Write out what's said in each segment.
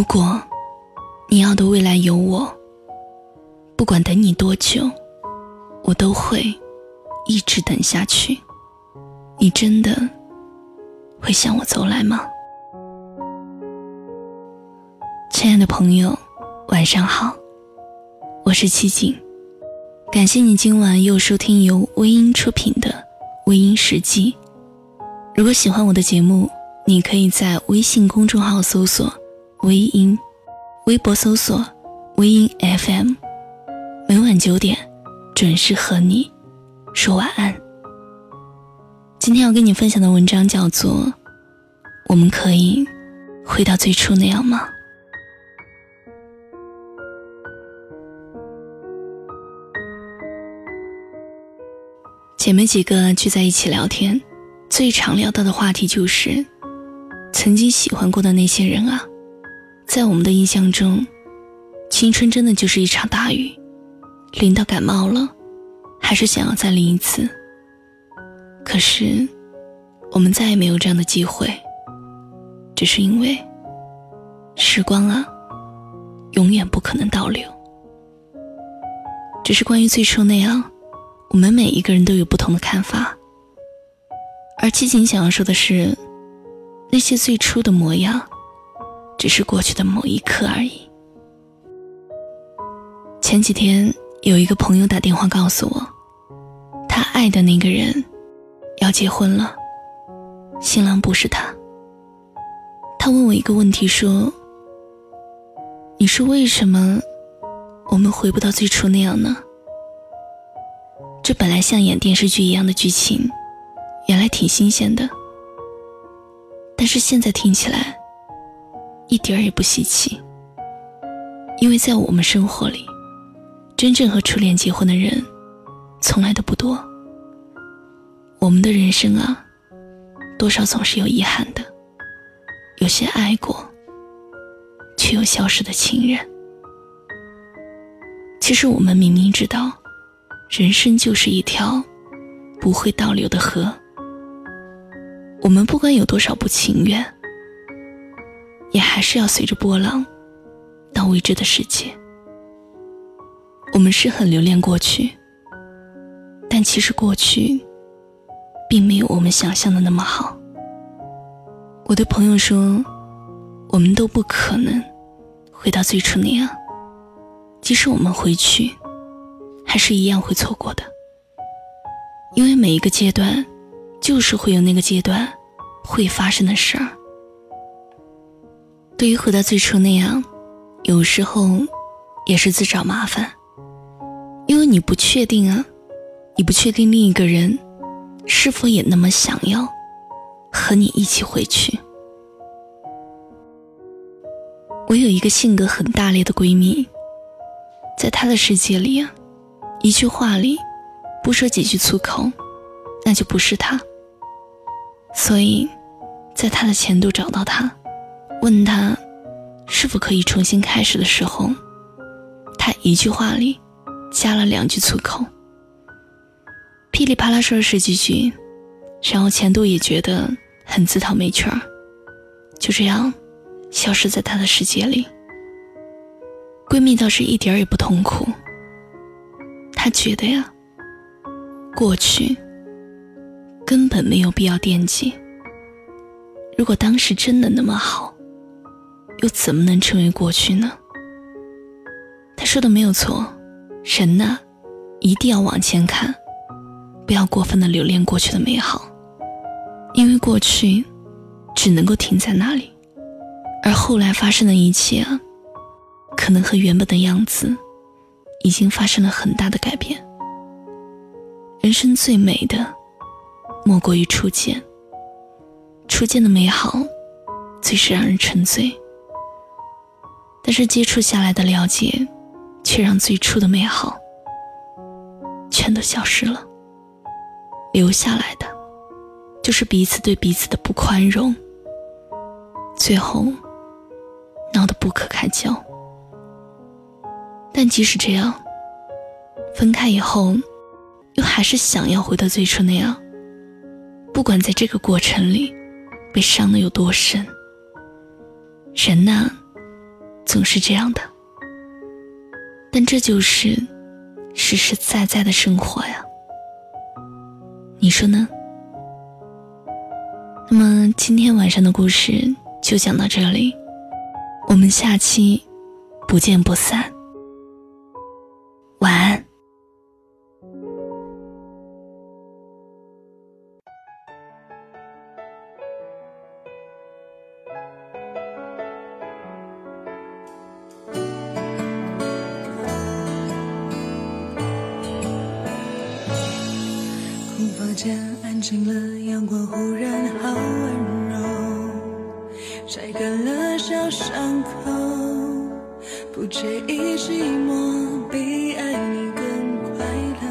如果你要的未来有我，不管等你多久，我都会一直等下去。你真的会向我走来吗？亲爱的朋友，晚上好，我是七景，感谢你今晚又收听由微音出品的《微音时记》。如果喜欢我的节目，你可以在微信公众号搜索“微音”，微博搜索“微音 FM”，每晚九点准时和你说晚安。今天要跟你分享的文章叫做《我们可以回到最初那样吗》。姐妹几个聚在一起聊天，最常聊到的话题就是曾经喜欢过的那些人啊。在我们的印象中，青春真的就是一场大雨，淋到感冒了，还是想要再淋一次。可是，我们再也没有这样的机会，只是因为时光啊，永远不可能倒流。只是关于最初那样。我们每一个人都有不同的看法，而七锦想要说的是，那些最初的模样，只是过去的某一刻而已。前几天有一个朋友打电话告诉我，他爱的那个人要结婚了，新郎不是他。他问我一个问题，说：“你说为什么我们回不到最初那样呢？”这本来像演电视剧一样的剧情，原来挺新鲜的。但是现在听起来，一点儿也不稀奇。因为在我们生活里，真正和初恋结婚的人，从来都不多。我们的人生啊，多少总是有遗憾的。有些爱过，却又消失的情人。其实我们明明知道。人生就是一条不会倒流的河，我们不管有多少不情愿，也还是要随着波浪到未知的世界。我们是很留恋过去，但其实过去并没有我们想象的那么好。我的朋友说，我们都不可能回到最初那样，即使我们回去。还是一样会错过的，因为每一个阶段，就是会有那个阶段会发生的事儿。对于回到最初那样，有时候也是自找麻烦，因为你不确定啊，你不确定另一个人是否也那么想要和你一起回去。我有一个性格很大咧的闺蜜，在她的世界里啊。一句话里，不说几句粗口，那就不是他。所以，在他的前度找到他，问他是否可以重新开始的时候，他一句话里加了两句粗口，噼里啪啦说了十几句，然后前度也觉得很自讨没趣儿，就这样消失在他的世界里。闺蜜倒是一点儿也不痛苦。他觉得呀，过去根本没有必要惦记。如果当时真的那么好，又怎么能成为过去呢？他说的没有错，人呐，一定要往前看，不要过分的留恋过去的美好，因为过去只能够停在那里，而后来发生的一切，可能和原本的样子。已经发生了很大的改变。人生最美的，莫过于初见。初见的美好，最是让人沉醉。但是接触下来的了解，却让最初的美好，全都消失了。留下来的，就是彼此对彼此的不宽容，最后闹得不可开交。但即使这样，分开以后，又还是想要回到最初那样。不管在这个过程里，被伤的有多深，人呐，总是这样的，但这就是实实在在的生活呀。你说呢？那么今天晚上的故事就讲到这里，我们下期不见不散。间安静了，阳光忽然好温柔，晒干了小伤口。不介意寂寞，比爱你更快乐。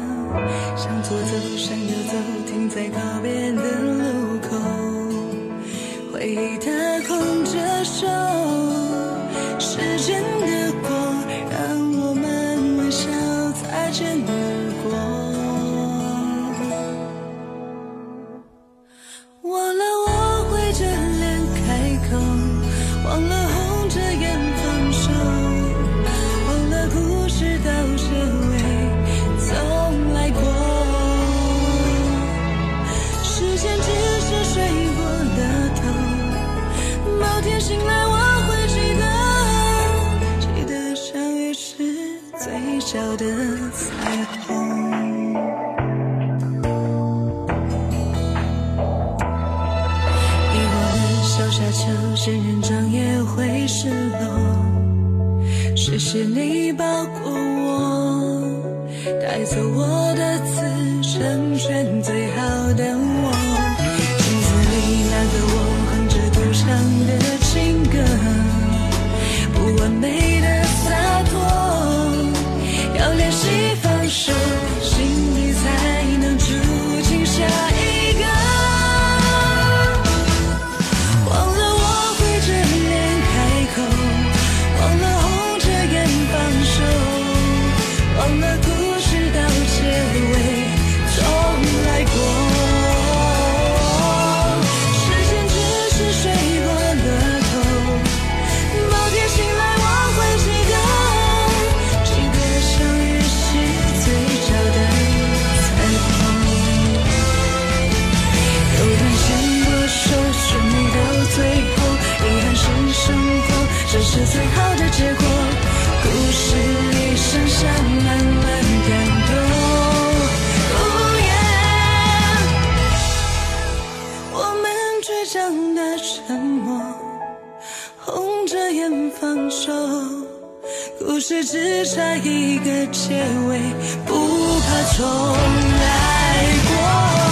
向左走，向右走，停在告别的是你吧。是最好的结果，故事里剩下满满感动。我们倔强的沉默，红着眼放手，故事只差一个结尾，不怕重来过。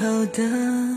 好的